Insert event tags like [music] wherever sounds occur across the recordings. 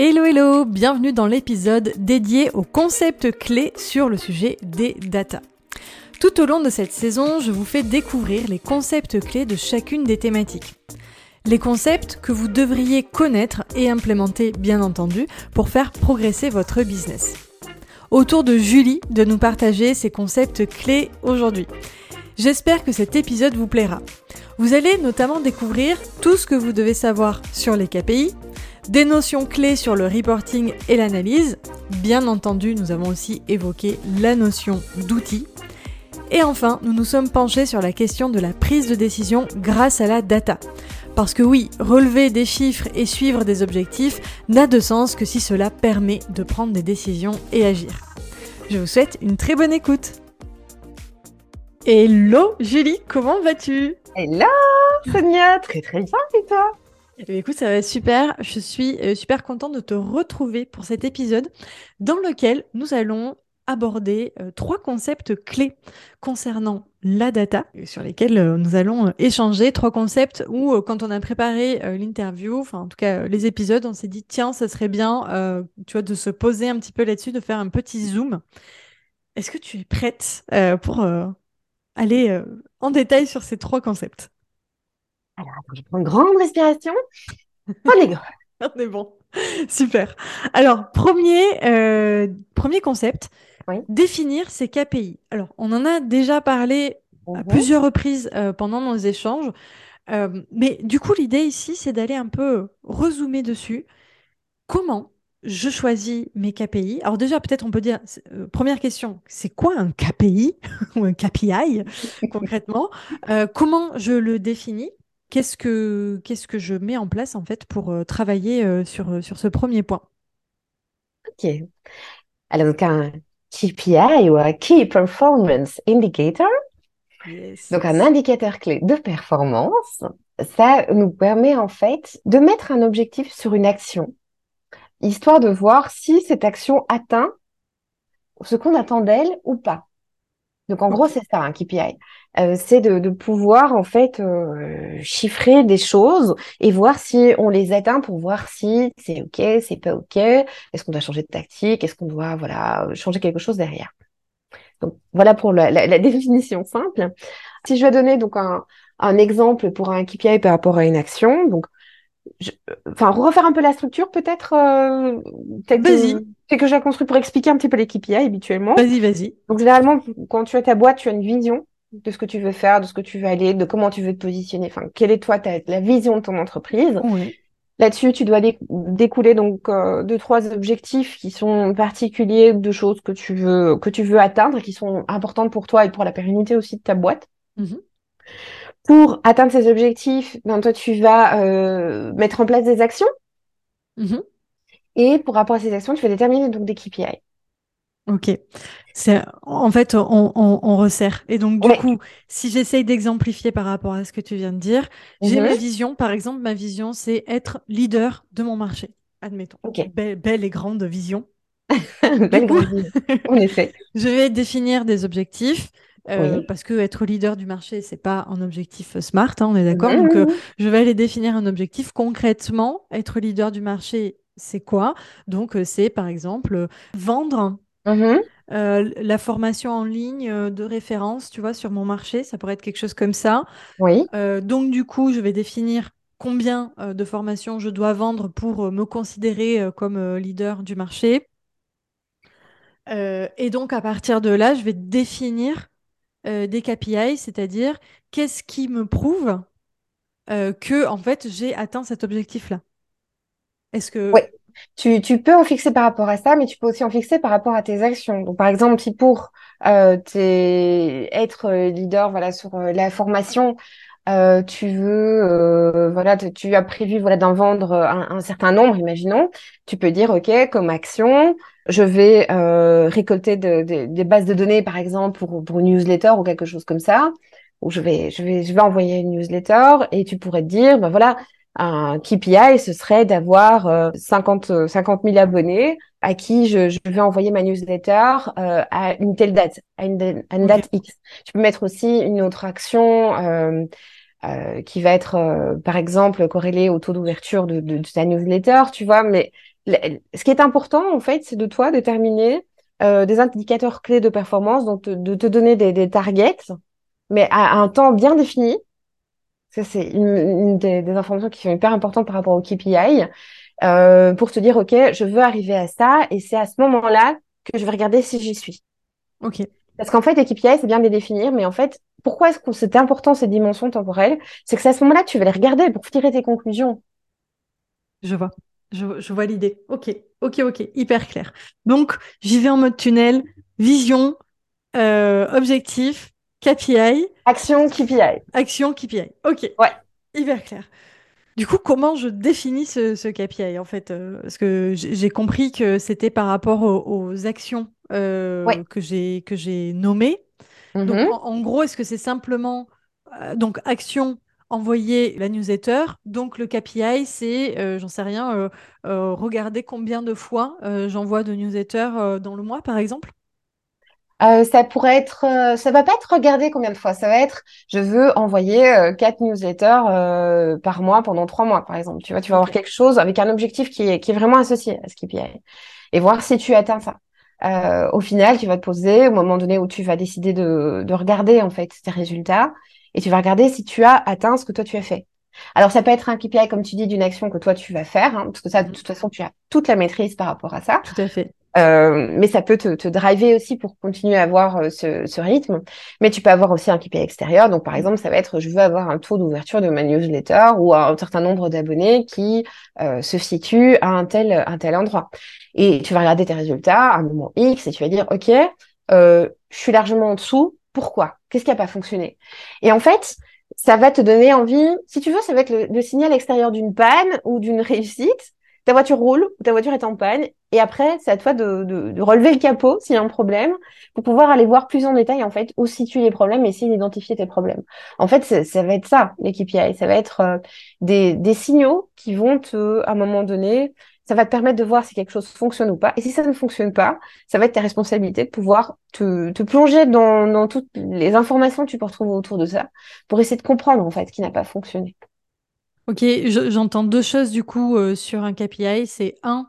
Hello hello, bienvenue dans l'épisode dédié aux concepts clés sur le sujet des data. Tout au long de cette saison, je vous fais découvrir les concepts clés de chacune des thématiques. Les concepts que vous devriez connaître et implémenter bien entendu pour faire progresser votre business. Autour de Julie de nous partager ces concepts clés aujourd'hui. J'espère que cet épisode vous plaira. Vous allez notamment découvrir tout ce que vous devez savoir sur les KPI, des notions clés sur le reporting et l'analyse. Bien entendu, nous avons aussi évoqué la notion d'outils. Et enfin, nous nous sommes penchés sur la question de la prise de décision grâce à la data. Parce que oui, relever des chiffres et suivre des objectifs n'a de sens que si cela permet de prendre des décisions et agir. Je vous souhaite une très bonne écoute. Hello Julie, comment vas-tu? Hello Sonia, très très bien et toi? Écoute, ça va être super. Je suis euh, super contente de te retrouver pour cet épisode dans lequel nous allons aborder euh, trois concepts clés concernant la data sur lesquels euh, nous allons échanger. Trois concepts où, quand on a préparé l'interview, enfin en tout cas les épisodes, on s'est dit tiens, ça serait bien, tu vois, de se poser un petit peu là-dessus, de faire un petit zoom. Est-ce que tu es prête pour aller en détail sur ces trois concepts? Alors, je prends une grande respiration. On est [laughs] On est bon. Super. Alors, premier, euh, premier concept, définir ses KPI. Alors, on en a déjà parlé à mhm. plusieurs reprises euh, pendant nos échanges. Euh, mais du coup, l'idée ici, c'est d'aller un peu rezoomer dessus. Comment je choisis mes KPI. Alors déjà, peut-être on peut dire, première question, c'est quoi un KPI [laughs] ou un KPI [laughs] concrètement? Comment je le définis? Qu'est-ce que, qu'est-ce que je mets en place en fait pour euh, travailler euh, sur, euh, sur ce premier point? Ok. Alors, donc un KPI ou un Key Performance Indicator, donc un indicateur clé de performance, ça nous permet en fait de mettre un objectif sur une action, histoire de voir si cette action atteint ce qu'on attend d'elle ou pas. Donc en gros, c'est ça un KPI. Euh, c'est de, pouvoir en fait euh, chiffrer des choses et voir si on les atteint pour voir si c'est ok, c'est pas ok, est-ce qu'on doit changer de tactique, est-ce qu'on doit voilà changer quelque chose derrière. Donc voilà pour la, [laughs] définition simple. Si je vais donner donc un, exemple pour un KPI par rapport à une action, donc enfin refaire un peu la structure peut-être euh, vas-y c'est que j'ai construit pour expliquer un petit peu les KPI habituellement vas-y vas-y donc généralement quand tu as ta boîte tu as une vision de ce que tu veux faire, de ce que tu veux aller, de comment tu veux te positionner. Enfin, quelle est toi ta, la vision de ton entreprise? Là-dessus, tu dois découler donc euh, deux trois objectifs qui sont particuliers, de choses que tu veux que tu veux atteindre, qui sont importantes pour toi et pour la pérennité aussi de ta boîte. Mm-hmm. Pour atteindre ces objectifs, ben, toi tu vas euh, mettre en place des actions. Mm-hmm. Et pour rapport à ces actions, tu vas déterminer donc des KPI. Ok. C'est en fait on, on, resserre. Et donc du coup, si j'essaye d'exemplifier par rapport à ce que tu viens de dire, j'ai ma mhm. vision. Par exemple, ma vision, c'est être leader de mon marché. Admettons. Belle, et grande vision. [laughs] belle grande vision. En effet. [laughs] Je vais définir des objectifs. Euh, parce que être leader du marché, c'est pas un objectif smart, hein, on est d'accord. Donc, euh, je vais aller définir un objectif concrètement. Être leader du marché, c'est quoi? Donc, euh, c'est par exemple vendre Mhm. Euh, la formation en ligne euh, de référence, tu vois, sur mon marché, ça pourrait être quelque chose comme ça. Oui. Euh, donc, du coup, je vais définir combien de formations je dois vendre pour me considérer comme leader du marché. et donc, à partir de là, je vais définir des KPI, c'est-à-dire qu'est-ce qui me prouve que, en fait, j'ai atteint cet objectif-là. Est-ce que oui. Tu, tu, peux en fixer par rapport à ça, mais tu peux aussi en fixer par rapport à tes actions. Donc, par exemple, si pour euh, être euh, leader voilà, sur euh, la formation, euh, tu veux, voilà, tu as prévu voilà d'en vendre un, un, certain nombre, imaginons, tu peux dire, ok, comme action, je vais récolter des bases de données, par exemple, pour, pour une newsletter ou quelque chose comme ça, ou je vais, je vais, je vais envoyer une newsletter et tu pourrais te dire, ben voilà, un KPI, ce serait d'avoir 50, 50 000 abonnés à qui je, je vais envoyer ma newsletter euh, à une telle date, à une, date X. Tu peux mettre aussi une autre action euh, euh, qui va être, euh, par exemple, corrélée au taux d'ouverture de, de, ta newsletter, tu vois. Mais ce qui est important, en fait, c'est de toi déterminer euh, des indicateurs clés de performance, donc de te donner des, des targets, mais à, un temps bien défini. Ça, c'est une, une des, des, informations qui sont hyper importantes par rapport au KPI. Euh, pour te dire, OK, je veux arriver à ça, et c'est à ce moment-là que je vais regarder si j'y suis. OK. Parce qu'en fait, les KPI, c'est bien de les définir, mais en fait, pourquoi est-ce que c'est important ces dimensions temporelles? C'est que c'est à ce moment-là que tu vas les regarder pour tirer tes conclusions. Je vois. Je, je vois l'idée. Ok, ok, ok, hyper clair. Donc, j'y vais en mode tunnel, vision, euh, objectif, KPI. Action, KPI. Action, KPI. Ok. Ouais. Hyper clair. Du coup, comment je définis ce, ce KPI en fait euh, Parce que j'ai compris que c'était par rapport aux, actions euh, que j'ai que j'ai nommées. Donc, mm-hmm. en, gros, est-ce que c'est simplement euh, donc action envoyer la newsletter Donc le KPI, c'est, j'en sais rien, regarder combien de fois j'envoie de newsletters dans le mois, par exemple euh, ça pourrait être, euh, ça va pas être regardé combien de fois. Ça va être, je veux envoyer euh, quatre newsletters euh, par mois pendant trois mois, par exemple. Tu vois, tu vas avoir quelque chose avec un objectif qui est, qui est vraiment associé à ce KPI et voir si tu atteins ça. au final, tu vas te poser au moment donné où tu vas décider de, de regarder en fait tes résultats et tu vas regarder si tu as atteint ce que toi tu as fait. Alors, ça peut être un KPI, comme tu dis, d'une action que toi tu vas faire, hein, parce que ça, de toute façon, tu as toute la maîtrise par rapport à ça. Tout à fait. Euh, mais ça peut te, te, driver aussi pour continuer à avoir euh, ce, ce, rythme. Mais tu peux avoir aussi un KPI extérieur. Donc, par exemple, ça va être je veux avoir un taux d'ouverture de ma newsletter ou un certain nombre d'abonnés qui euh, se situe à un tel, un tel endroit. Et tu vas regarder tes résultats à un moment X et tu vas dire, OK, euh, je suis largement en dessous. Pourquoi? Qu'est-ce qui n'a pas fonctionné? Et en fait, ça va te donner envie, si tu veux, ça va être le, le signal extérieur d'une panne ou d'une réussite ta voiture roule ou ta voiture est en panne. Et après, c'est à toi de, relever le capot s'il y a un problème pour pouvoir aller voir plus en détail, en fait, où situent les problèmes et essayer d'identifier tes problèmes. En fait, ça va être ça, l'équipe AI. Ça va être euh, des, signaux qui vont te, à un moment donné, ça va te permettre de voir si quelque chose fonctionne ou pas. Et si ça ne fonctionne pas, ça va être ta responsabilité de pouvoir te, te plonger dans, dans toutes les informations que tu peux retrouver autour de ça pour essayer de comprendre, en fait, ce qui n'a pas fonctionné. Ok, j'entends deux choses du coup euh, sur un KPI. C'est un,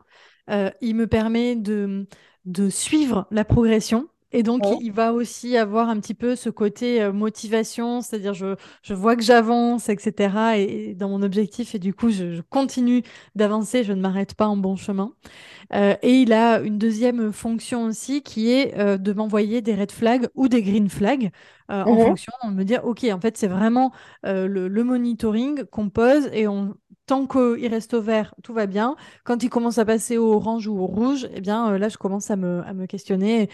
euh, il me permet de, de suivre la progression. Et donc, il va aussi avoir un petit peu ce côté euh, motivation, c'est-à-dire je, je vois que j'avance, etc. Et, dans mon objectif, et du coup, je, je continue d'avancer, je ne m'arrête pas en bon chemin. Euh, et il a une deuxième fonction aussi qui est euh, de m'envoyer des red flags ou des green flags en fonction, de me dire, OK, en fait, c'est vraiment le, monitoring qu'on pose et on, tant qu'il reste au vert, tout va bien. Quand il commence à passer au orange ou au rouge, eh bien, là, je commence à me, à me questionner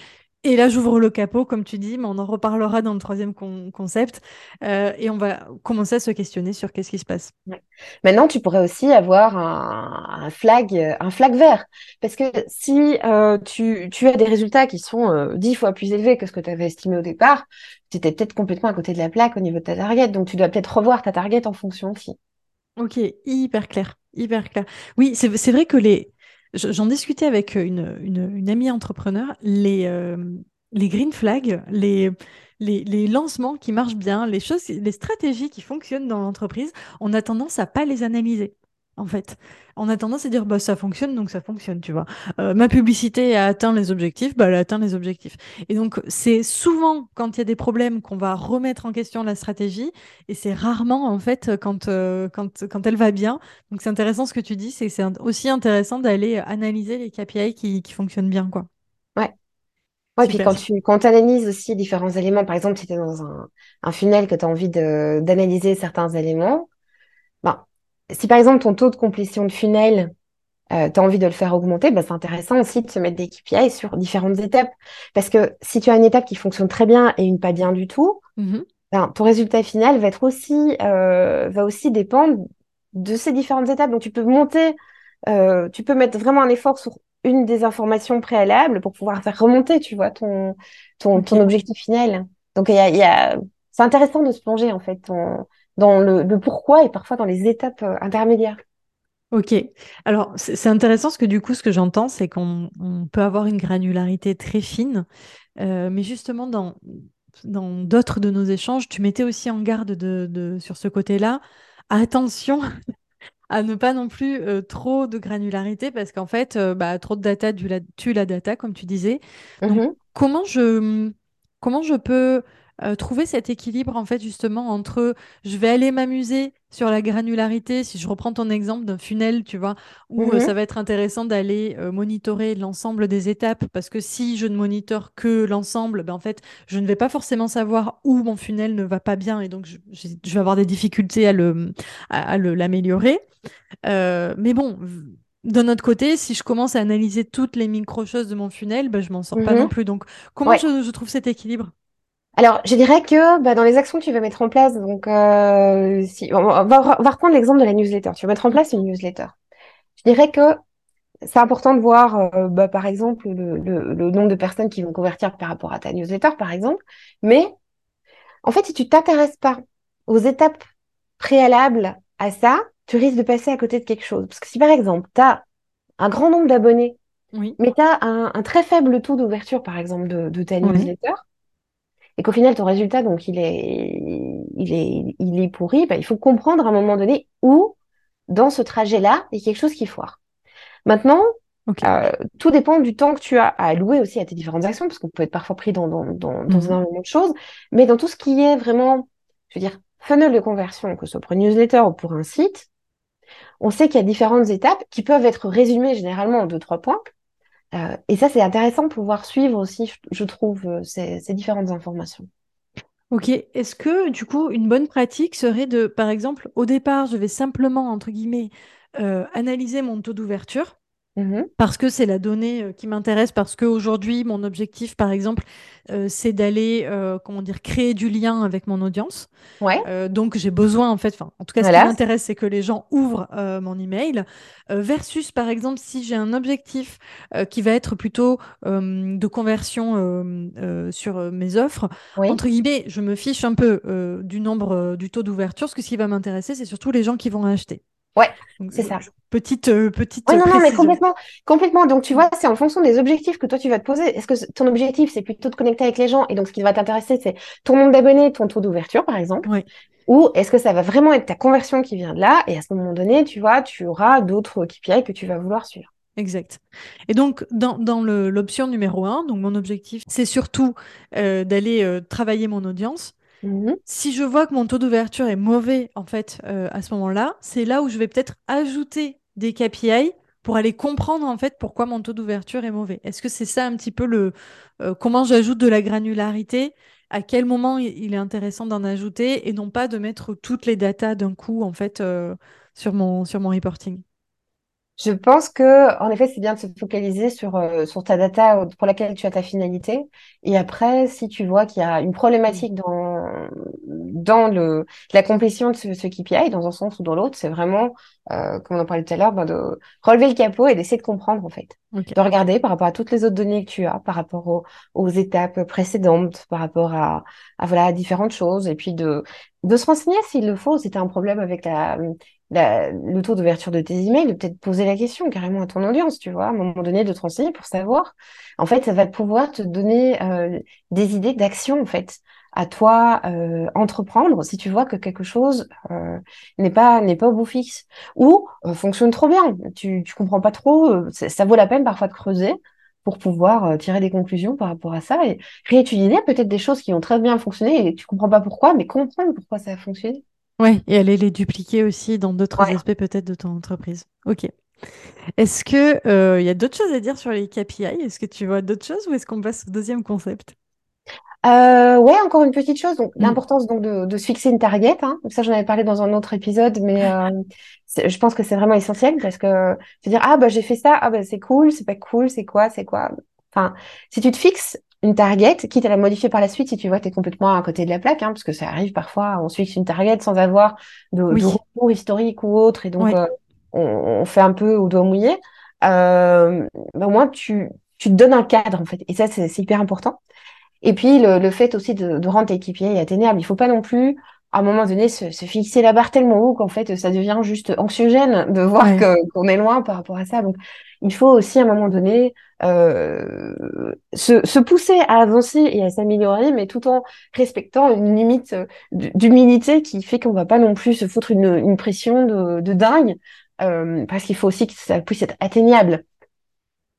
et là, j'ouvre le capot, comme tu dis, mais on en reparlera dans le troisième concept. Euh, et on va commencer à se questionner sur qu'est-ce qui se passe. Maintenant, tu pourrais aussi avoir un, flag, un flag vert. Parce que si euh, tu, tu, as des résultats qui sont euh, dix fois plus élevés que ce que tu avais estimé au départ, tu étais peut-être complètement à côté de la plaque au niveau de ta target. Donc, tu dois peut-être revoir ta target en fonction aussi. Ok, hyper clair, hyper clair. Oui, c'est vrai que les, J'en discutais avec une, amie entrepreneur, les, euh, green flags, les, lancements qui marchent bien, les choses, les stratégies qui fonctionnent dans l'entreprise, on a tendance à pas les analyser en fait. On a tendance à dire bah ça fonctionne donc ça fonctionne, tu vois. Euh, ma publicité a atteint les objectifs, bah elle a atteint les objectifs. Et donc c'est souvent quand il y a des problèmes qu'on va remettre en question la stratégie et c'est rarement en fait quand euh, quand quand elle va bien. Donc c'est intéressant ce que tu dis, c'est c'est aussi intéressant d'aller analyser les KPI qui qui fonctionnent bien quoi. Ouais. Ouais, puis quand tu quand analyses aussi différents éléments, par exemple, si tu es dans un, un funnel que tu as envie d'analyser certains éléments, ben, si par exemple ton taux de complétion de funnel, euh, tu as envie de le faire augmenter, bah, c'est intéressant aussi de se mettre des KPI sur différentes étapes. Parce que si tu as une étape qui fonctionne très bien et une pas bien du tout, mmh ben, ton résultat final va être aussi, euh, va aussi dépendre de ces différentes étapes. Donc tu peux monter, euh, tu peux mettre vraiment un effort sur une des informations préalables pour pouvoir faire remonter, tu vois, ton, ton, ton objectif final. Donc, il y a, y a... c'est intéressant de se plonger, en fait, dans le, le, pourquoi et parfois dans les étapes euh, intermédiaires. Ok. Alors, c'est intéressant parce que du coup, ce que j'entends, c'est qu'on peut avoir une granularité très fine, euh, mais justement, dans dans d'autres de nos échanges, tu mettais aussi en garde de, de sur ce côté-là. Attention [laughs] à ne pas non plus euh, trop de granularité parce qu'en fait, euh, bah, trop de data tue la, data, comme tu disais. Donc, mmh comment je, comment je peux euh, trouver cet équilibre, en fait, justement, entre je vais aller m'amuser sur la granularité, si je reprends ton exemple d'un funnel, tu vois, où mmh ça va être intéressant d'aller monitorer l'ensemble des étapes, parce que si je ne monitore que l'ensemble, ben, en fait, je ne vais pas forcément savoir où mon funnel ne va pas bien, et donc je, je vais avoir des difficultés à le, à, l'améliorer. Euh, mais bon, d'un autre côté, si je commence à analyser toutes les micro-choses de mon funnel, ben, je m'en sors pas non mhm. plus. Donc, comment je, trouve cet équilibre? Alors, je dirais que bah, dans les actions que tu vas mettre en place, donc euh, si on va, reprendre l'exemple de la newsletter. Tu vas mettre en place une newsletter. Je dirais que c'est important de voir, euh, bah, par exemple, le, le, nombre de personnes qui vont convertir par rapport à ta newsletter, par exemple. Mais en fait, si tu t'intéresses pas aux étapes préalables à ça, tu risques de passer à côté de quelque chose. Parce que si par exemple, tu as un grand nombre d'abonnés, mais tu as un, très faible taux d'ouverture, par exemple, de, ta newsletter, et qu'au final, ton résultat, donc, il est, il est, il est pourri, bah, il faut comprendre à un moment donné où, dans ce trajet-là, il y a quelque chose qui foire. Maintenant, euh, tout dépend du temps que tu as à allouer aussi à tes différentes actions, parce qu'on peut être parfois pris dans, dans, dans, dans mhm. énormément de choses, mais dans tout ce qui est vraiment, je veux dire, funnel de conversion, que ce soit pour une newsletter ou pour un site, on sait qu'il y a différentes étapes qui peuvent être résumées généralement en deux, trois points. Euh, et ça, c'est intéressant de pouvoir suivre aussi, je trouve, euh, ces, différentes informations. Ok, est-ce que du coup, une bonne pratique serait de, par exemple, au départ, je vais simplement, entre guillemets, euh, analyser mon taux d'ouverture Mmh parce que c'est la donnée euh, qui m'intéresse, parce qu'aujourd'hui, mon objectif, par exemple, euh, c'est d'aller, euh, comment dire, créer du lien avec mon audience. Ouais. donc, j'ai besoin, en fait, en tout cas, ce qui m'intéresse, c'est que les gens ouvrent mon email. versus, par exemple, si j'ai un objectif qui va être plutôt de conversion sur mes offres, entre guillemets, je me fiche un peu du nombre, du taux d'ouverture. Ce que ce qui va m'intéresser, c'est surtout les gens qui vont acheter. Ouais, c'est ça. Petite, euh, petite. non, non, mais complètement, complètement. Donc, tu vois, c'est en fonction des objectifs que toi tu vas te poser. Est-ce que ton objectif c'est plutôt de connecter avec les gens et donc ce qui va t'intéresser c'est ton nombre d'abonnés, ton taux d'ouverture, par exemple? Oui. Ou est-ce que ça va vraiment être ta conversion qui vient de là et à ce moment donné, tu vois, tu auras d'autres KPI que tu vas vouloir suivre? Exact. Et donc, dans, dans l'option numéro un, donc mon objectif, c'est surtout euh, d'aller euh, travailler mon audience. Mhm. Si je vois que mon taux d'ouverture est mauvais, en fait, euh, à ce moment-là, c'est là où je vais peut-être ajouter des KPI pour aller comprendre, en fait, pourquoi mon taux d'ouverture est mauvais. Est-ce que c'est ça un petit peu le... Euh, comment j'ajoute de la granularité à quel moment il est intéressant d'en ajouter et non pas de mettre toutes les datas d'un coup, en fait, euh, sur, mon, sur mon reporting? Je pense que, en effet, c'est bien de se focaliser sur, euh, sur ta data pour laquelle tu as ta finalité. Et après, si tu vois qu'il y a une problématique dans, dans le, la complétion de ce, ce KPI, dans un sens ou dans l'autre, c'est vraiment, euh, comme on en parlait tout à l'heure, ben de relever le capot et d'essayer de comprendre, en fait. De regarder par rapport à toutes les autres données que tu as, par rapport aux, aux étapes précédentes, par rapport à, à, voilà, à différentes choses. Et puis de, de se renseigner s'il le faut, si tu as un problème avec la, le taux d'ouverture de tes emails, de peut-être poser la question carrément à ton audience, tu vois, à un moment donné, de te renseigner pour savoir. En fait, ça va pouvoir te donner euh, des idées d'action, en fait, à toi euh, entreprendre si tu vois que quelque chose euh, n'est pas n'est pas au bout fixe ou fonctionne trop bien. Tu tu comprends pas trop, ça vaut la peine parfois de creuser pour pouvoir tirer des conclusions par rapport à ça et réétudier peut-être des choses qui ont très bien fonctionné et tu comprends pas pourquoi, mais comprendre pourquoi ça a fonctionné. Oui, et aller les dupliquer aussi dans d'autres aspects peut-être de ton entreprise. Ok. Est-ce que euh, y a d'autres choses à dire sur les KPI Est-ce que tu vois d'autres choses ou est-ce qu'on passe au deuxième concept? Euh, ouais, encore une petite chose. Donc, mm. l'importance donc de, de, se fixer une target. Hein. Ça, j'en avais parlé dans un autre épisode, mais euh, je pense que c'est vraiment essentiel parce que se dire ah bah j'ai fait ça, ah bah c'est cool, c'est pas cool, c'est quoi, c'est quoi? Enfin, si tu te fixes une target, quitte à la modifier par la suite si tu vois que tu es complètement à côté de la plaque, hein, parce que ça arrive parfois, on fixe une target sans avoir de, retour historique ou autre, et donc euh, on, fait un peu au doigt mouillé. euh, bah, au moins tu, tu te donnes un cadre en fait. Et ça, c'est hyper important. Et puis le, le fait aussi de, de rendre tes KPI atteignables. Il faut pas non plus à un moment donné se, se fixer la barre tellement haut qu'en fait ça devient juste anxiogène de voir qu'on est loin par rapport à ça. Donc il faut aussi à un moment donné euh, se, se, pousser à avancer et à s'améliorer, mais tout en respectant une limite euh, d'humilité qui fait qu'on va pas non plus se foutre une, une pression de, de dingue, euh, parce qu'il faut aussi que ça puisse être atteignable.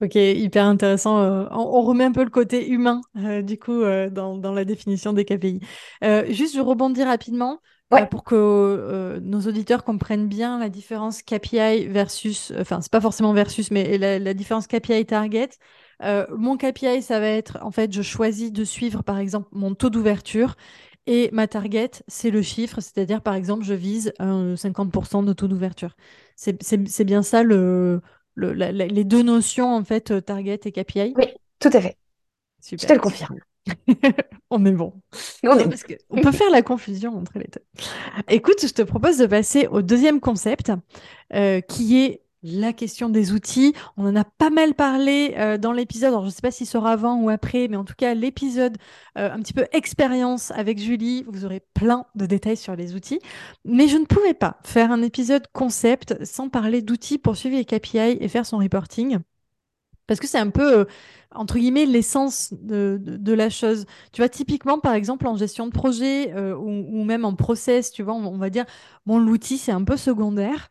Ok, hyper intéressant. Euh, on, remet un peu le côté humain, euh, du coup, euh, dans, dans, la définition des KPI. juste, je rebondis rapidement pour que nos auditeurs comprennent bien la différence KPI versus, enfin, c'est pas forcément versus, mais la, la différence KPI target. mon KPI, ça va être, en fait, je choisis de suivre, par exemple, mon taux d'ouverture. Et ma target, c'est le chiffre, c'est-à-dire, par exemple, je vise un 50% de taux d'ouverture. C'est bien ça le, les deux notions, en fait, euh, target et KPI Oui, tout à fait. Je te le confirme. [laughs] on est bon. On, on peut faire la confusion entre les deux. Écoute, je te propose de passer au deuxième concept, euh, qui est la question des outils. On en a pas mal parlé euh, dans l'épisode. Je ne sais pas si ce sera avant ou après, mais en tout cas, l'épisode euh, un petit peu expérience avec Julie, vous aurez plein de détails sur les outils. Mais je ne pouvais pas faire un épisode concept sans parler d'outils pour suivre les KPI et faire son reporting. Parce que c'est un peu, euh, entre guillemets, l'essence de, la chose. Tu vois, typiquement, par exemple, en gestion de projet ou, même en process, tu vois, on, on va dire, bon, l'outil, c'est un peu secondaire.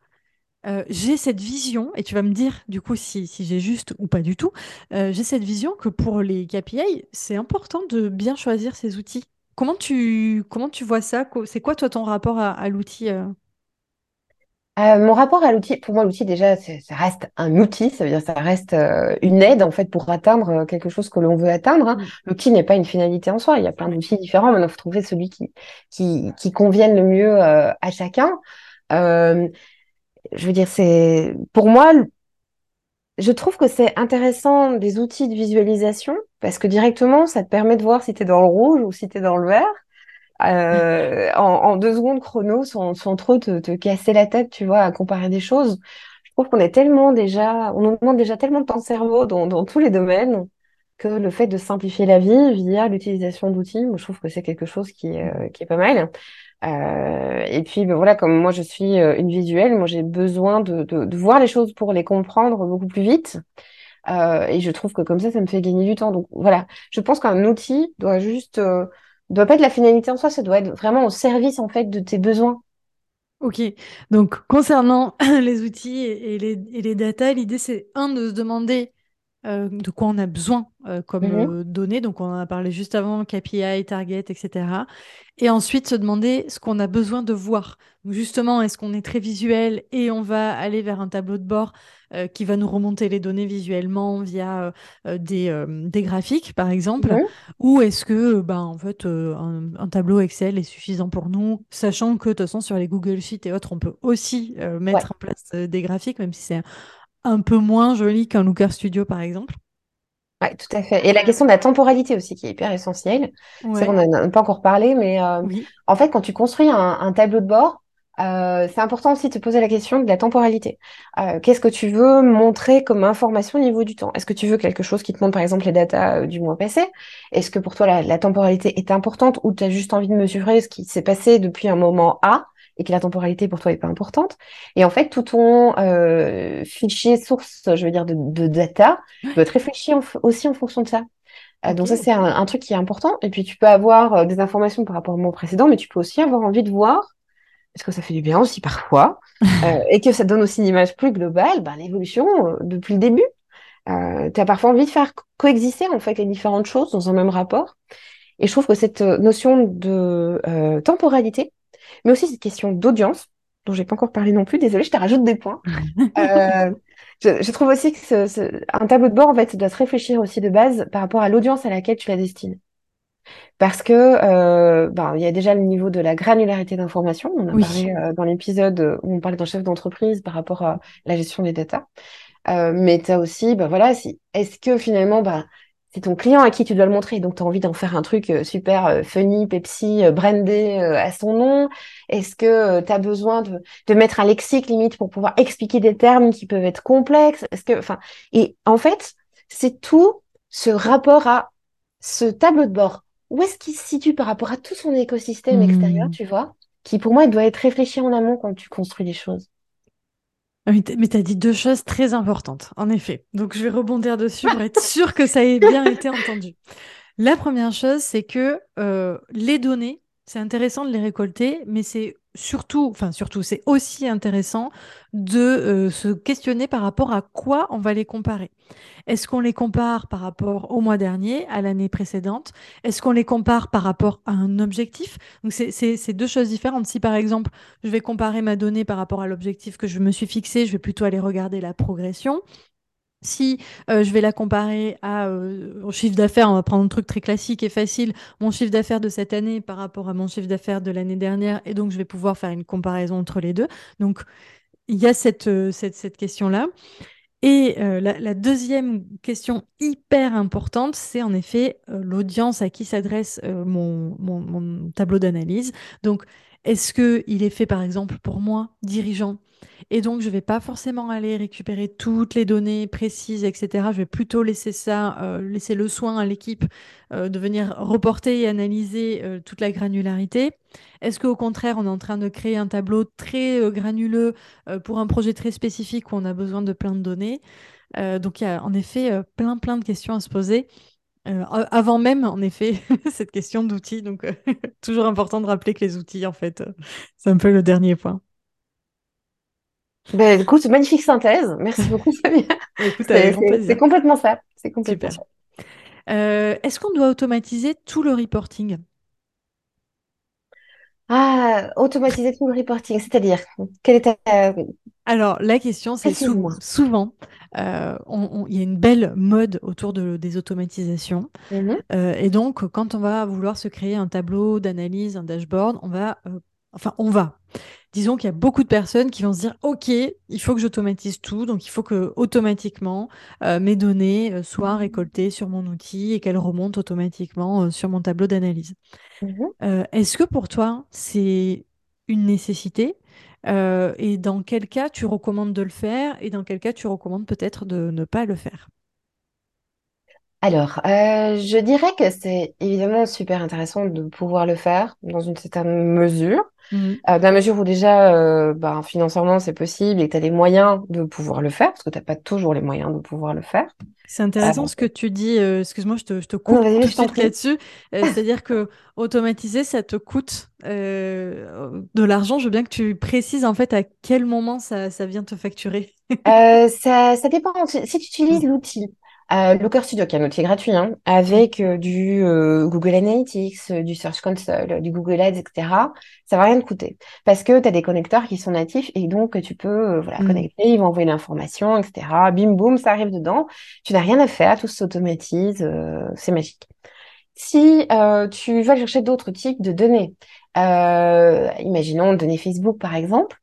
Euh, j'ai cette vision, et tu vas me dire du coup si, j'ai juste ou pas du tout, euh, j'ai cette vision que pour les KPI, c'est important de bien choisir ces outils. Comment tu, comment tu vois ça? C'est quoi toi ton rapport à, l'outil euh? mon rapport à l'outil, pour moi, l'outil déjà, ça reste un outil, ça veut dire ça reste une aide en fait pour atteindre quelque chose que l'on veut atteindre. Hein. Mmh. L'outil n'est pas une finalité en soi. Il y a plein d'outils différents, mais il faut trouver celui qui, qui, qui convienne le mieux à chacun je veux dire, c'est pour moi, je trouve que c'est intéressant des outils de visualisation parce que directement, ça te permet de voir si tu es dans le rouge ou si tu es dans le vert. Euh, en, deux secondes chrono, sans, trop te, casser la tête, tu vois, à comparer des choses. Je trouve qu'on est tellement déjà, on nous demande déjà tellement de temps de cerveau dans, tous les domaines que le fait de simplifier la vie via l'utilisation d'outils, je trouve que c'est quelque chose qui, euh, qui est pas mal. Euh, et puis ben voilà, comme moi je suis euh, une visuelle, moi j'ai besoin de, de, de, voir les choses pour les comprendre beaucoup plus vite. Euh, et je trouve que comme ça, ça me fait gagner du temps. Donc voilà, je pense qu'un outil doit juste, euh, doit pas être la finalité en soi, ça doit être vraiment au service en fait de tes besoins. Ok, donc concernant [clears throat] les outils et, les, et les data, l'idée c'est un de se demander euh, de quoi on a besoin euh, comme mhm. euh, données. Donc, on en a parlé juste avant, KPI, target, etc. Et ensuite, se demander ce qu'on a besoin de voir. Donc, justement, est-ce qu'on est très visuel et on va aller vers un tableau de bord qui va nous remonter les données visuellement via des, des, graphiques, par exemple? Ou est-ce que, ben, en fait, un, tableau Excel est suffisant pour nous, sachant que, de toute façon, sur les Google Sheets et autres, on peut aussi mettre en place des graphiques, même si c'est un peu moins joli qu'un Looker Studio, par exemple. Oui, tout à fait. Et la question de la temporalité aussi, qui est hyper essentielle. C'est qu'on n'en a pas encore parlé, mais euh, en fait, quand tu construis un, tableau de bord, euh, c'est important aussi de te poser la question de la temporalité. Euh, qu'est-ce que tu veux montrer comme information au niveau du temps? Est-ce que tu veux quelque chose qui te montre par exemple les datas du mois passé? Est-ce que pour toi la, la temporalité est importante ou tu as juste envie de mesurer ce qui s'est passé depuis un moment A? Et que la temporalité pour toi est pas importante. Et en fait, tout ton euh, fichier source, je veux dire, de, de data, doit être réfléchi aussi en fonction de ça. Euh, donc ça, c'est un, truc qui est important. Et puis, tu peux avoir euh, des informations par rapport au mois précédent, mais tu peux aussi avoir envie de voir, parce que ça fait du bien aussi parfois, [laughs] euh, et que ça donne aussi une image plus globale, ben, l'évolution depuis le début. Euh, tu as parfois envie de faire coexister en fait les différentes choses dans un même rapport. Et je trouve que cette notion de temporalité, mais aussi cette question d'audience, dont j'ai pas encore parlé non plus. Désolée, je te rajoute des points. [laughs] euh, je, trouve aussi que ce, un tableau de bord, en fait, doit se réfléchir aussi de base par rapport à l'audience à laquelle tu la destines. Parce que euh, ben, il y a déjà le niveau de la granularité d'information. On a parlé euh, dans l'épisode où on parlait d'un chef d'entreprise par rapport à la gestion des datas. Euh, mais tu as aussi, ben voilà, si, est-ce que finalement, ben, c'est ton client à qui tu dois le montrer. Donc, tu as envie d'en faire un truc euh, super euh, funny, Pepsi, euh, brandé à son nom. Est-ce que tu as besoin de, de, mettre un lexique limite pour pouvoir expliquer des termes qui peuvent être complexes? Est-ce que, enfin, et en fait, c'est tout ce rapport à ce tableau de bord. Où est-ce qu'il se situe par rapport à tout son écosystème extérieur, hmm. tu vois Qui pour moi, il doit être réfléchi en amont quand tu construis les choses? Mais tu as dit deux choses très importantes, en effet. Donc je vais rebondir dessus pour être sûr que ça ait bien été entendu. La première chose, c'est que euh, les données, c'est intéressant de les récolter, mais c'est surtout, enfin surtout, c'est aussi intéressant de euh, se questionner par rapport à quoi on va les comparer. Est-ce qu'on les compare par rapport au mois dernier, à l'année précédente? Est-ce qu'on les compare par rapport à un objectif? Donc c'est deux choses différentes. Si par exemple, je vais comparer ma donnée par rapport à l'objectif que je me suis fixé, je vais plutôt aller regarder la progression. Si euh, je vais la comparer à euh, chiffre d'affaires, on va prendre un truc très classique et facile, mon chiffre d'affaires de cette année par rapport à mon chiffre d'affaires de l'année dernière, et donc je vais pouvoir faire une comparaison entre les deux. Donc il y a cette, euh, cette, cette question-là. Et la, deuxième question hyper importante, c'est en effet l'audience à qui s'adresse mon, mon, mon, tableau d'analyse. Donc, est-ce qu'il est fait par exemple pour moi, dirigeant? Et donc, je ne vais pas forcément aller récupérer toutes les données précises, etc. Je vais plutôt laisser ça, euh, laisser le soin à l'équipe euh, de venir reporter et analyser euh, toute la granularité. Est-ce qu'au contraire, on est en train de créer un tableau très granuleux pour un projet très spécifique où on a besoin de plein de données? Donc, il y a en effet plein, plein de questions à se poser. avant même, en effet, [laughs] cette question d'outils. Donc, [laughs] toujours important de rappeler que les outils, en fait, c'est un peu le dernier point. Ben, écoute, magnifique synthèse. Merci beaucoup, [laughs] Samia. c'est complètement ça. C'est complètement Super. Euh, Est-ce qu'on doit automatiser tout le reporting? Ah, automatiser tout le reporting, c'est-à-dire, quelle est Alors, la question, c'est souvent, euh, il y a une belle mode autour de, des automatisations. Mm-hmm. Euh, et donc, quand on va vouloir se créer un tableau d'analyse, un dashboard, on va, euh, enfin, on va disons qu'il y a beaucoup de personnes qui vont se dire OK, il faut que j'automatise tout, donc il faut que automatiquement euh, mes données euh, soient récoltées sur mon outil et qu'elles remontent automatiquement euh, sur mon tableau d'analyse. Mmh est-ce que pour toi c'est une nécessité? Et dans quel cas tu recommandes de le faire? Et dans quel cas tu recommandes peut-être de ne pas le faire? Alors, je dirais que c'est évidemment super intéressant de pouvoir le faire dans une certaine mesure. Mmh. Euh, dans la mesure où déjà, euh, ben, financièrement, c'est possible et que tu as les moyens de pouvoir le faire, parce que tu n'as pas toujours les moyens de pouvoir le faire. C'est intéressant euh, ce que tu dis. Excuse-moi, je te, je te coupe là-dessus. [laughs] C'est-à-dire que automatiser, ça te coûte de l'argent. Je veux bien que tu précises en fait à quel moment ça, ça vient te facturer. ça, ça dépend. Si tu utilises [laughs] l'outil euh, Looker Studio, qui est un outil gratuit, hein, avec euh, du euh, Google Analytics, euh, du Search Console, du Google Ads, etc., ça va rien te coûter. Parce que tu as des connecteurs qui sont natifs et donc tu peux voilà, mm. connecter, ils vont envoyer l'information, etc. Bim, boum, ça arrive dedans. Tu n'as rien à faire, tout s'automatise, c'est magique. Si tu vas chercher d'autres types de données, imaginons données Facebook par exemple,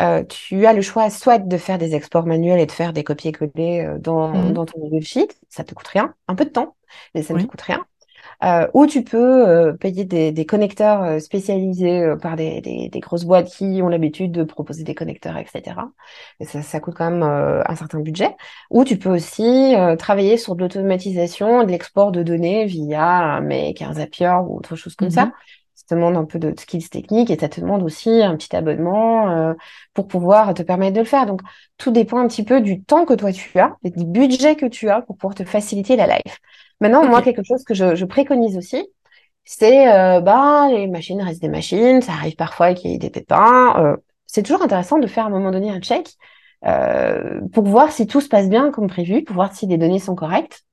euh, tu as le choix soit de faire des exports manuels et de faire des copier-coller euh, dans, mhm. dans, ton Google Sheet, ça te coûte rien, un peu de temps, mais ça ne te coûte rien. Euh, ou tu peux euh, payer des, des, connecteurs spécialisés par des, des, des, grosses boîtes qui ont l'habitude de proposer des connecteurs, etc. Et ça, ça coûte quand même un certain budget. Ou tu peux aussi travailler sur de l'automatisation de l'export de données via un un Zapier ou autre chose comme ça. Te demande un peu de skills techniques et ça te demande aussi un petit abonnement euh, pour pouvoir te permettre de le faire. Donc, tout dépend un petit peu du temps que toi tu as et du budget que tu as pour pouvoir te faciliter la life. Maintenant, moi, quelque chose que je, je préconise aussi, c'est euh, bah les machines restent des machines, ça arrive parfois qu'il y ait des pépins. Euh, c'est toujours intéressant de faire à un moment donné un check euh, pour voir si tout se passe bien comme prévu, pour voir si les données sont correctes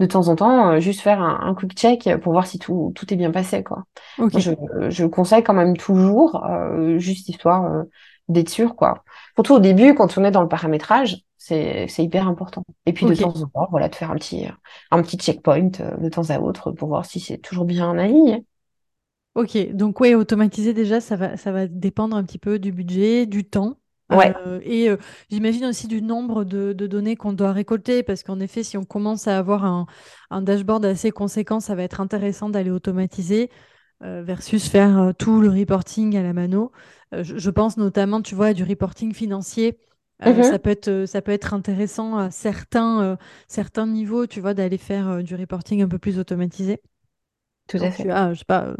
de temps en temps, euh, juste faire un, quick check pour voir si tout, tout est bien passé. Quoi. Je, je conseille quand même toujours, euh, juste histoire euh, d'être sûr. Quoi. Surtout au début, quand on est dans le paramétrage, c'est hyper important. Et puis de temps en temps, voilà, de faire un petit, un petit checkpoint de temps à autre pour voir si c'est toujours bien en ligne. Ok, donc oui, automatiser déjà, ça va, ça va dépendre un petit peu du budget, du temps et j'imagine aussi du nombre de, données qu'on doit récolter, parce qu'en effet, si on commence à avoir un, un, dashboard assez conséquent, ça va être intéressant d'aller automatiser versus faire tout le reporting à la mano. Je, pense notamment, tu vois, du reporting financier. Mm-hmm. ça, peut être, ça peut être intéressant à certains, certains niveaux, tu vois, d'aller faire du reporting un peu plus automatisé. Tout à fait. Tu as, je sais pas,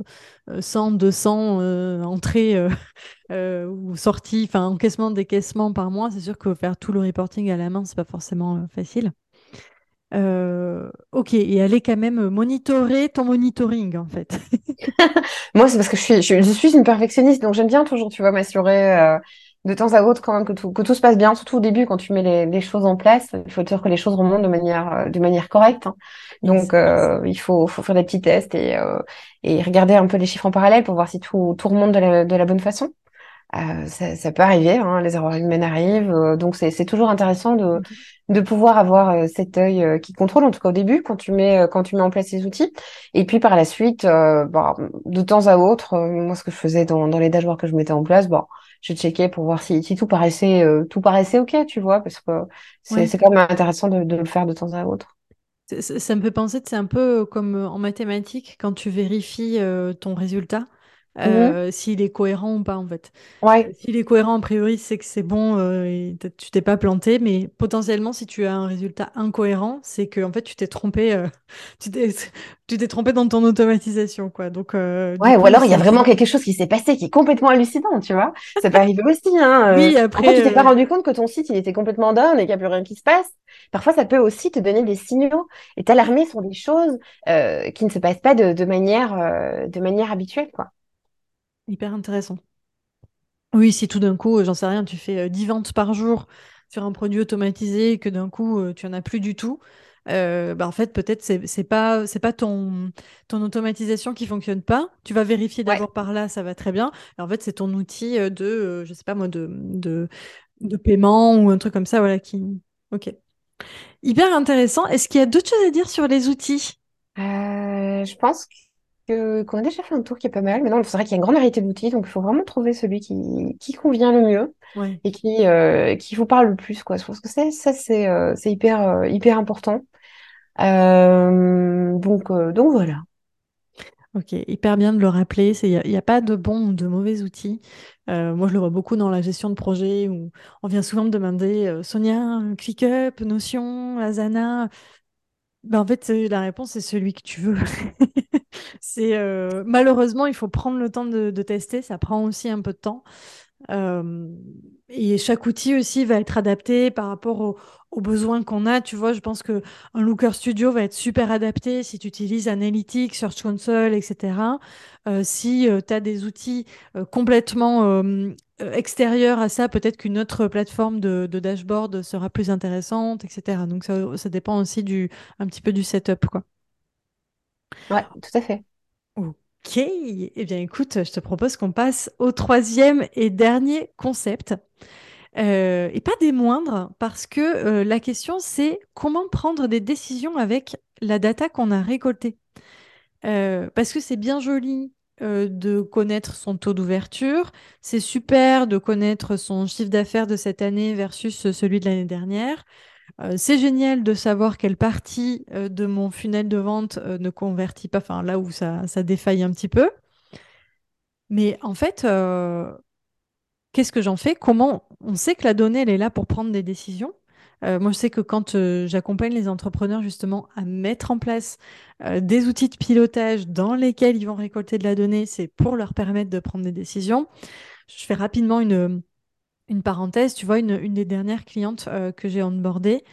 100, 200 euh, entrées euh, [laughs] euh, ou sorties, enfin encaissement, décaissement par mois. C'est sûr que faire tout le reporting à la main, c'est pas forcément facile. ok, et aller quand même monitorer ton monitoring en fait. [laughs] Moi, c'est parce que je suis, je, suis une perfectionniste, donc j'aime bien toujours, tu vois, m'assurer de temps à autre quand même que tout, que tout se passe bien, surtout au début quand tu mets les, les choses en place. Il faut être sûr que les choses remontent de manière, euh, de manière correcte. Hein. Donc euh, il faut, faut, faire des petits tests et, euh, et regarder un peu les chiffres en parallèle pour voir si tout, tout remonte de la, de la bonne façon. Euh, ça, ça, peut arriver, hein, les erreurs humaines arrivent, euh, donc c'est toujours intéressant de, de pouvoir avoir euh, cet œil qui contrôle, en tout cas au début, quand tu mets quand tu mets en place ces outils. Et puis par la suite, bah, de temps à autre, moi ce que je faisais dans, dans les dashboards que je mettais en place, bon, je checkais pour voir si, si tout paraissait tout paraissait ok, tu vois, parce que c'est c'est quand même intéressant de, de le faire de temps à autre. Ça, me fait penser, c'est un peu comme en mathématiques, quand tu vérifies ton résultat, Mmh euh, s'il est cohérent ou pas en fait. Ouais. Euh, s'il est cohérent, a priori, c'est que c'est bon euh, tu t'es pas planté, mais potentiellement, si tu as un résultat incohérent, c'est que en fait, tu t'es trompé, [laughs] tu t'es trompé dans ton automatisation, quoi. Donc, ouais, ou alors il y a vraiment quelque chose qui s'est passé qui est complètement hallucinant, tu vois. Ça peut arriver aussi, hein. Oui, après. tu t'es pas rendu compte que ton site il était complètement down et qu'il n'y a plus rien qui se passe. Parfois, ça peut aussi te donner des signaux et t'alarmer sur des choses qui ne se passent pas de, de manière, de manière habituelle, quoi. Hyper intéressant. Oui, si tout d'un coup, j'en sais rien, tu fais 10 euh, ventes par jour sur un produit automatisé et que d'un coup, euh, tu en as plus du tout, euh, bah, en fait, peut-être c'est c'est pas c'est pas ton ton automatisation qui fonctionne pas. Tu vas vérifier d'abord par là, ça va très bien. Et en fait, c'est ton outil de je sais pas moi de, de de paiement ou un truc comme ça, voilà qui. Ok. Hyper intéressant. Est-ce qu'il y a d'autres choses à dire sur les outils? je pense qu'on a déjà fait un tour qui est pas mal. Mais non, c'est vrai qu'il y a une grande variété d'outils, donc il faut vraiment trouver celui qui, qui convient le mieux et qui, euh, qui vous parle le plus, quoi. Je pense que ça, ça c'est euh, c'est hyper, euh, hyper important. donc, donc voilà. Ok, hyper bien de le rappeler. Il n'y a, a, pas de bons ou de mauvais outils. moi, je le vois beaucoup dans la gestion de projet où on vient souvent me demander Sonia, ClickUp, Notion, Asana. Ben, en fait, la réponse, c'est celui que tu veux. [laughs] euh, malheureusement, il faut prendre le temps de, tester. Ça prend aussi un peu de temps. Euh, et chaque outil aussi va être adapté par rapport aux besoins qu'on a. Tu vois, je pense que un Looker Studio va être super adapté si tu utilises Analytics, Search Console, etc. Euh, si tu as des outils complètement euh, extérieur à ça, peut-être qu'une autre plateforme de, dashboard sera plus intéressante, etc. Donc ça, ça, dépend aussi du, un petit peu du setup, quoi. Ouais, tout à fait. Ok, eh bien écoute, je te propose qu'on passe au troisième et dernier concept. Euh, et pas des moindres, parce que euh, la question c'est comment prendre des décisions avec la data qu'on a récoltée. parce que c'est bien joli euh, de connaître son taux d'ouverture. C'est super de connaître son chiffre d'affaires de cette année versus celui de l'année dernière. Euh, c'est génial de savoir quelle partie euh, de mon funnel de vente ne convertit pas, enfin là où ça, ça, défaille un petit peu. Mais en fait, qu'est-ce que j'en fais? Comment on sait que la donnée, elle est là pour prendre des décisions? Euh, moi, je sais que quand euh, j'accompagne les entrepreneurs justement à mettre en place euh, des outils de pilotage dans lesquels ils vont récolter de la donnée, c'est pour leur permettre de prendre des décisions. Je fais rapidement une, une parenthèse. Tu vois, une, une des dernières clientes que j'ai onboardées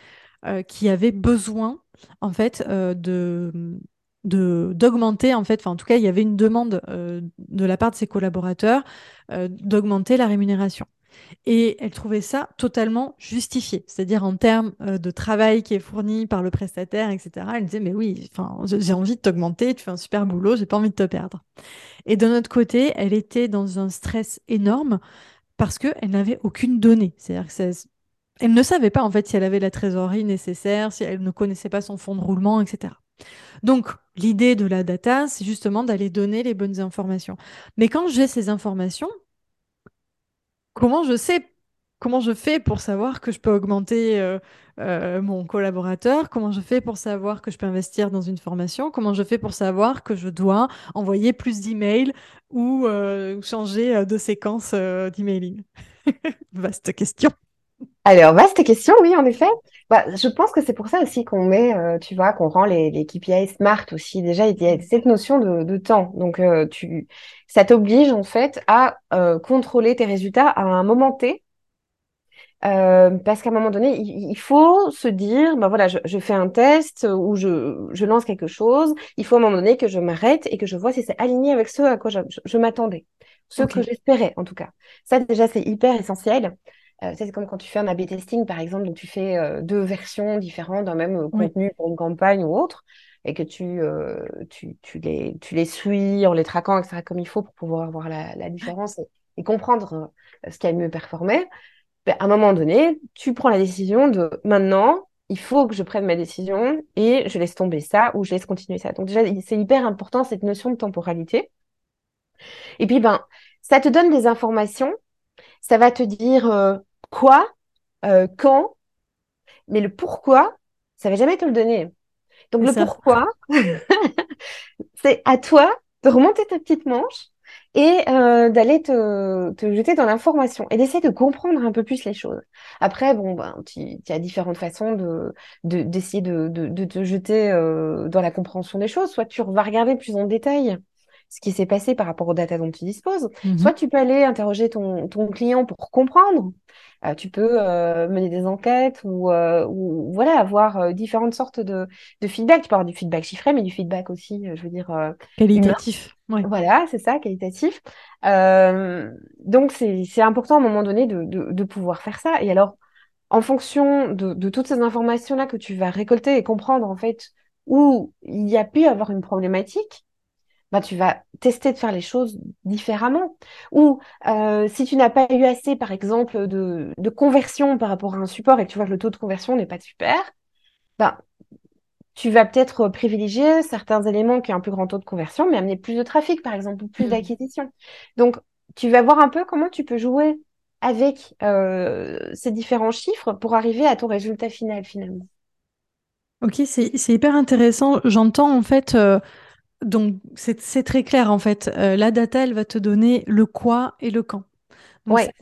qui avait besoin en fait de d'augmenter en fait, enfin en tout cas il y avait une demande de la part de ses collaborateurs d'augmenter la rémunération. Et elle trouvait ça totalement justifié, c'est-à-dire en termes euh, de travail qui est fourni par le prestataire, etc. Elle disait, mais oui, j'ai envie de t'augmenter, tu fais un super boulot, j'ai pas envie de te perdre. Et de notre côté, elle était dans un stress énorme parce qu'elle n'avait aucune donnée. C'est-à-dire elle ne savait pas en fait si elle avait la trésorerie nécessaire, si elle ne connaissait pas son fonds de roulement, etc. Donc, l'idée de la data, c'est justement d'aller donner les bonnes informations. Mais quand j'ai ces informations, comment je sais comment je fais pour savoir que je peux augmenter mon collaborateur? Comment je fais pour savoir que je peux investir dans une formation? Comment je fais pour savoir que je dois envoyer plus d'emails ou changer de séquence d'emailing [laughs] Vaste question. Alors, vaste question, oui, en effet. Bah, je pense que c'est pour ça aussi qu'on met, euh, tu vois, qu'on rend les, les, KPI smart aussi. Déjà, il y a cette notion de, de temps. Donc, euh, tu, ça t'oblige en fait à euh, contrôler tes résultats à un moment T. parce qu'à un moment donné, il, faut se dire, bah voilà, je, je, fais un test ou je, je, lance quelque chose. Il faut à un moment donné que je m'arrête et que je vois si c'est aligné avec ce à quoi je, je m'attendais, ce que j'espérais en tout cas. Ça déjà, c'est hyper essentiel. Euh, c'est comme quand tu fais un A-B testing, par exemple, donc tu fais euh, deux versions différentes d'un même euh, contenu pour une campagne ou autre, et que tu, tu, tu, les, tu les suis en les traquant, etc., comme il faut pour pouvoir voir la, la différence et, comprendre ce qui a mieux performé. Ben, à un moment donné, tu prends la décision de maintenant, il faut que je prenne ma décision et je laisse tomber ça ou je laisse continuer ça. Donc déjà, c'est hyper important cette notion de temporalité. Et puis, ben, ça te donne des informations ça va te dire quoi, euh, quand, mais le pourquoi, ça va jamais te le donner. Donc le pourquoi, [laughs] c'est à toi de remonter ta petite manche et euh, d'aller te, te, jeter dans l'information et d'essayer de comprendre un peu plus les choses. Après, bon, ben, tu, as différentes façons de d'essayer de, de, de, te jeter euh, dans la compréhension des choses. Soit tu vas regarder plus en détail ce qui s'est passé par rapport aux data dont tu disposes. Mhm. Soit tu peux aller interroger ton, ton client pour comprendre. Euh, tu peux euh, mener des enquêtes ou, euh, ou voilà avoir différentes sortes de, de feedback. Tu peux avoir du feedback chiffré, mais du feedback aussi, je veux dire qualitatif. Voilà, c'est ça, qualitatif. donc c'est important à un moment donné de, de, de pouvoir faire ça. Et alors, en fonction de, de toutes ces informations là que tu vas récolter et comprendre en fait où il y a pu avoir une problématique, bah, tu vas tester de faire les choses différemment. Ou euh, si tu n'as pas eu assez, par exemple, de, de, conversion par rapport à un support et que tu vois que le taux de conversion n'est pas super, bah, tu vas peut-être privilégier certains éléments qui ont un plus grand taux de conversion, mais amener plus de trafic, par exemple, ou plus mmh. d'acquisition. Donc, tu vas voir un peu comment tu peux jouer avec euh, ces différents chiffres pour arriver à ton résultat final, finalement. Ok, c'est hyper intéressant. J'entends en fait euh, donc, c'est très clair en fait. Euh, la data, elle va te donner le quoi et le quand.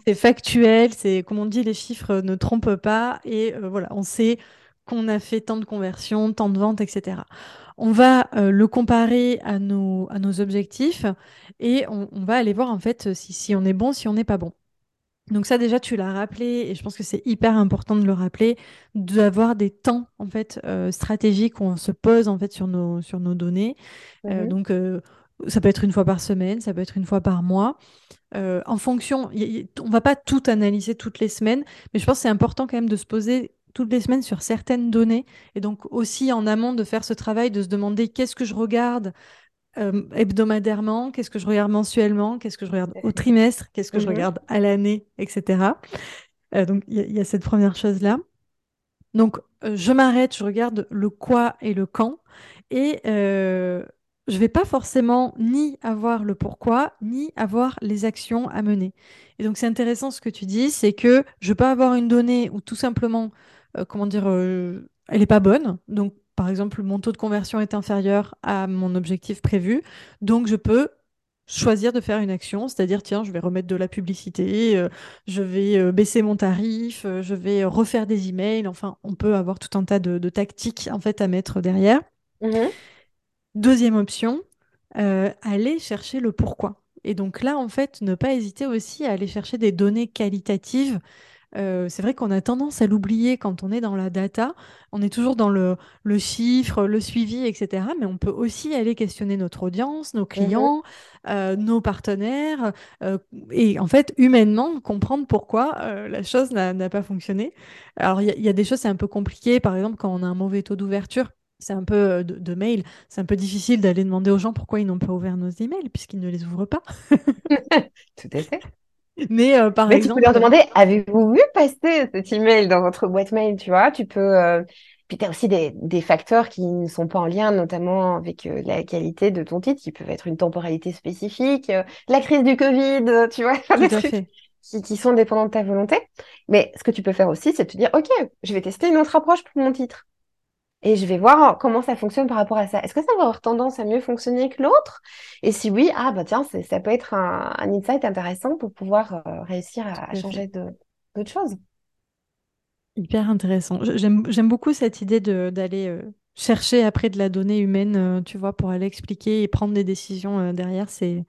C'est factuel, c'est comme on dit, les chiffres ne trompent pas et euh, voilà, on sait qu'on a fait tant de conversions, tant de ventes, etc. On va euh, le comparer à nos, à nos objectifs et on, va aller voir en fait si, si on est bon, si on n'est pas bon. Donc ça déjà tu l'as rappelé et je pense que c'est hyper important de le rappeler d'avoir des temps en fait euh, stratégiques où on se pose en fait sur nos sur nos données. Euh, mhm. donc euh, ça peut être une fois par semaine, ça peut être une fois par mois. en fonction, on va pas tout analyser toutes les semaines, mais je pense que c'est important quand même de se poser toutes les semaines sur certaines données et donc aussi en amont de faire ce travail de se demander qu'est-ce que je regarde euh, hebdomadairement, qu'est-ce que je regarde mensuellement, qu'est-ce que je regarde au trimestre, qu'est-ce que je mhm. regarde à l'année, etc. Euh, donc il y, a cette première chose-là. Donc euh, je m'arrête, je regarde le quoi et le quand, et je vais pas forcément ni avoir le pourquoi, ni avoir les actions à mener. Et donc c'est intéressant ce que tu dis, c'est que je peux avoir une donnée ou tout simplement, comment dire, elle n'est pas bonne, donc par exemple, mon taux de conversion est inférieur à mon objectif prévu, donc je peux choisir de faire une action, c'est-à-dire tiens, je vais remettre de la publicité, euh, je vais euh, baisser mon tarif, euh, je vais refaire des emails, enfin, on peut avoir tout un tas de, tactiques en fait à mettre derrière. Mhm. Deuxième option, aller chercher le pourquoi. Et donc là, en fait, ne pas hésiter aussi à aller chercher des données qualitatives euh, c'est vrai qu'on a tendance à l'oublier quand on est dans la data. On est toujours dans le, chiffre, le suivi, etc. Mais on peut aussi aller questionner notre audience, nos mmh clients, euh, nos partenaires, euh, et en fait, humainement, comprendre pourquoi la chose n'a pas fonctionné. Alors, il y, a des choses, c'est un peu compliqué. Par exemple, quand on a un mauvais taux d'ouverture, c'est un peu de, de mail, c'est un peu difficile d'aller demander aux gens pourquoi ils n'ont pas ouvert nos emails puisqu'ils ne les ouvrent pas. [laughs] [laughs] Tout à fait. Mais euh, par exemple. Tu peux leur demander avez-vous vu passer cet email dans votre boîte mail Tu vois, tu peux. Euh, puis tu as aussi des, des, facteurs qui ne sont pas en lien, notamment avec euh, la qualité de ton titre, qui peuvent être une temporalité spécifique, la crise du Covid, tu vois? [laughs] Tout à fait. qui, sont dépendants de ta volonté. Mais ce que tu peux faire aussi, c'est de te dire, OK, je vais tester une autre approche pour mon titre. Et je vais voir comment ça fonctionne par rapport à ça. Est-ce que ça va avoir tendance à mieux fonctionner que l'autre? Et si oui, ah bah tiens, ça peut être un, insight intéressant pour pouvoir euh, réussir à, changer d'autres choses. Hyper intéressant. J'aime beaucoup cette idée d'aller euh, chercher après de la donnée humaine, euh, tu vois, pour aller expliquer et prendre des décisions derrière. C'est,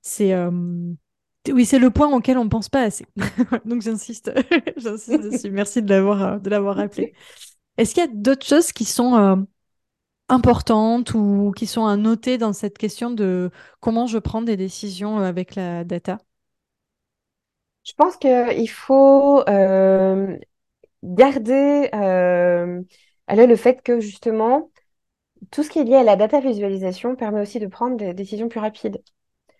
c'est, oui, c'est le point auquel on ne pense pas assez. [laughs] Donc j'insiste, [laughs] j'insiste dessus. Merci de l'avoir, de l'avoir rappelé. [laughs] Est-ce qu'il y a d'autres choses qui sont euh, importantes ou qui sont à noter dans cette question de comment je prends des décisions euh, avec la data? Je pense qu'il faut euh, garder à le fait que justement, tout ce qui est lié à la data visualisation permet aussi de prendre des décisions plus rapides.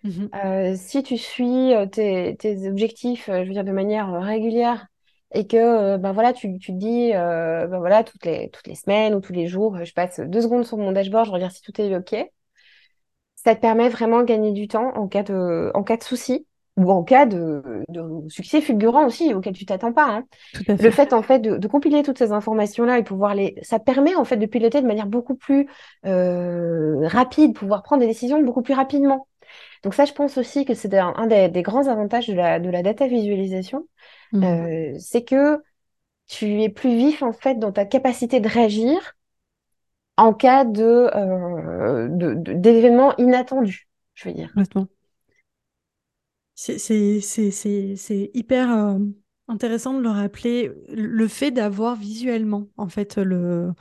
Mmh si tu suis tes, tes objectifs, je veux dire, de manière régulière et que ben voilà tu, tu te dis euh, ben voilà toutes les toutes les semaines ou tous les jours je passe deux secondes sur mon dashboard je regarde si tout est ok. Ça te permet vraiment de gagner du temps en cas de en cas de souci ou en cas de, de succès fulgurant aussi auquel tu t'attends pas hein. le fait. en fait de, de, compiler toutes ces informations là et pouvoir les ça permet en fait de piloter de manière beaucoup plus euh, rapide pouvoir prendre des décisions beaucoup plus rapidement. Donc ça je pense aussi que c'est un, des, des, grands avantages de la de la data visualisation Mmh. Euh, c'est que tu es plus vif en fait dans ta capacité de réagir en cas de, euh, d'événements inattendus, je veux dire. C'est hyper euh, intéressant de le rappeler. Le fait d'avoir visuellement, en fait, le,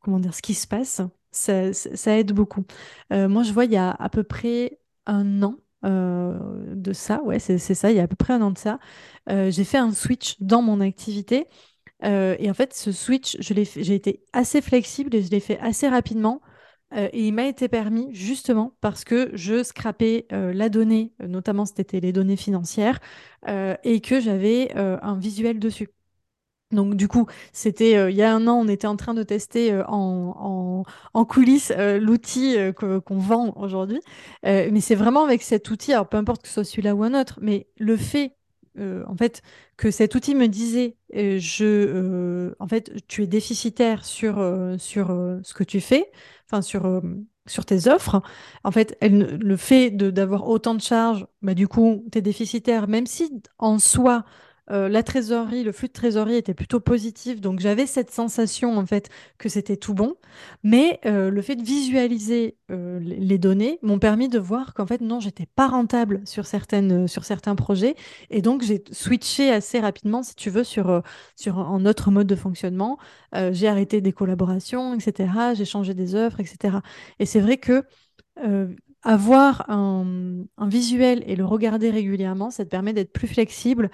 comment dire, ce qui se passe, ça, ça aide beaucoup. moi, je vois, il y a à peu près un an, euh, de ça, ouais, c'est ça, il y a à peu près un an de ça, euh, j'ai fait un switch dans mon activité. Euh, et en fait, ce switch, j'ai été assez flexible et je l'ai fait assez rapidement. et il m'a été permis justement parce que je scrapais la donnée, notamment c'était les données financières, et que j'avais un visuel dessus. Donc du coup, c'était euh, il y a un an, on était en train de tester euh, en, en, coulisses euh, l'outil qu'on vend aujourd'hui. mais c'est vraiment avec cet outil, alors peu importe que ce soit celui-là ou un autre, mais le fait en fait que cet outil me disait je en fait tu es déficitaire sur sur ce que tu fais, enfin sur sur tes offres. En fait, elle, le fait d'avoir autant de charges, bah, du coup, tu es déficitaire, même si en soi, euh, la trésorerie, le flux de trésorerie était plutôt positif, donc j'avais cette sensation en fait que c'était tout bon. Mais euh, le fait de visualiser euh, les données m'ont permis de voir qu'en fait non, j'étais pas rentable sur certaines sur certains projets, et donc j'ai switché assez rapidement, si tu veux, sur sur un autre mode de fonctionnement. j'ai arrêté des collaborations, etc. J'ai changé des offres, etc. Et c'est vrai que avoir un, un, visuel et le regarder régulièrement, ça te permet d'être plus flexible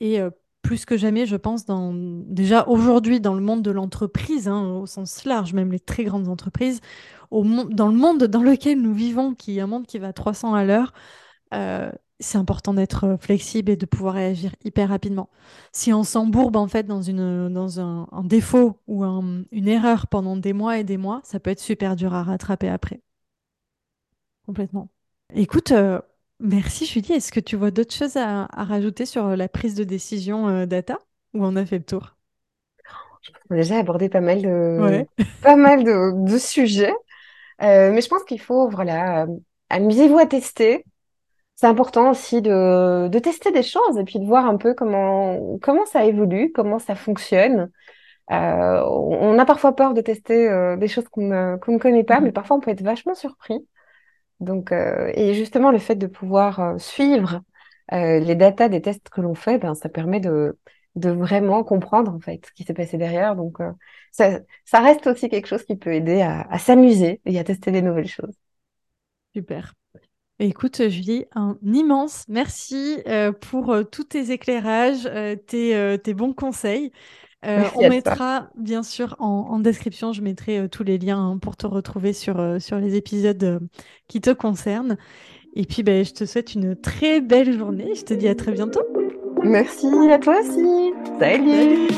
et euh, plus que jamais, je pense, dans, déjà aujourd'hui dans le monde de l'entreprise, hein, au sens large, même les très grandes entreprises, dans le monde dans lequel nous vivons, qui est un monde qui va à 300 à l'heure, euh, c'est important d'être euh, flexible et de pouvoir réagir hyper rapidement. Si on s'embourbe en fait dans, une, dans un, défaut ou une erreur pendant des mois et des mois, ça peut être super dur à rattraper après. Complètement. Écoute, Merci Julie. Est-ce que tu vois d'autres choses à, rajouter sur euh, la prise de décision euh, data ou on a fait le tour? On a déjà abordé pas mal de, [laughs] pas mal de, sujets, euh, mais je pense qu'il faut voilà, amusez-vous à tester. C'est important aussi de, tester des choses et puis de voir un peu comment, comment ça évolue, comment ça fonctionne. on a parfois peur de tester des choses qu'on ne connaît pas, mm-hmm. mais parfois on peut être vachement surpris. Donc, euh, et justement, le fait de pouvoir euh, suivre euh, les datas des tests que l'on fait, ben, ça permet de, vraiment comprendre en fait ce qui s'est passé derrière. Donc, ça, reste aussi quelque chose qui peut aider à, s'amuser et à tester des nouvelles choses. Super. Écoute, Julie, un immense merci pour tous tes éclairages, tes, bons conseils. Euh, on mettra, bien sûr, en, description, je mettrai euh, tous les liens hein, pour te retrouver sur, euh, sur les épisodes qui te concernent. Et puis, ben, je te souhaite une très belle journée. Je te dis à très bientôt. Merci à toi aussi. Salut.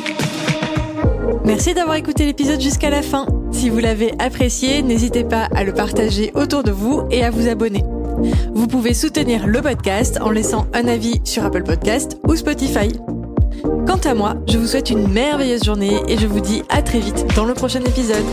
Merci d'avoir écouté l'épisode jusqu'à la fin. Si vous l'avez apprécié, n'hésitez pas à le partager autour de vous et à vous abonner. Vous pouvez soutenir le podcast en laissant un avis sur Apple Podcast ou Spotify. Quant à moi, je vous souhaite une merveilleuse journée et je vous dis à très vite dans le prochain épisode.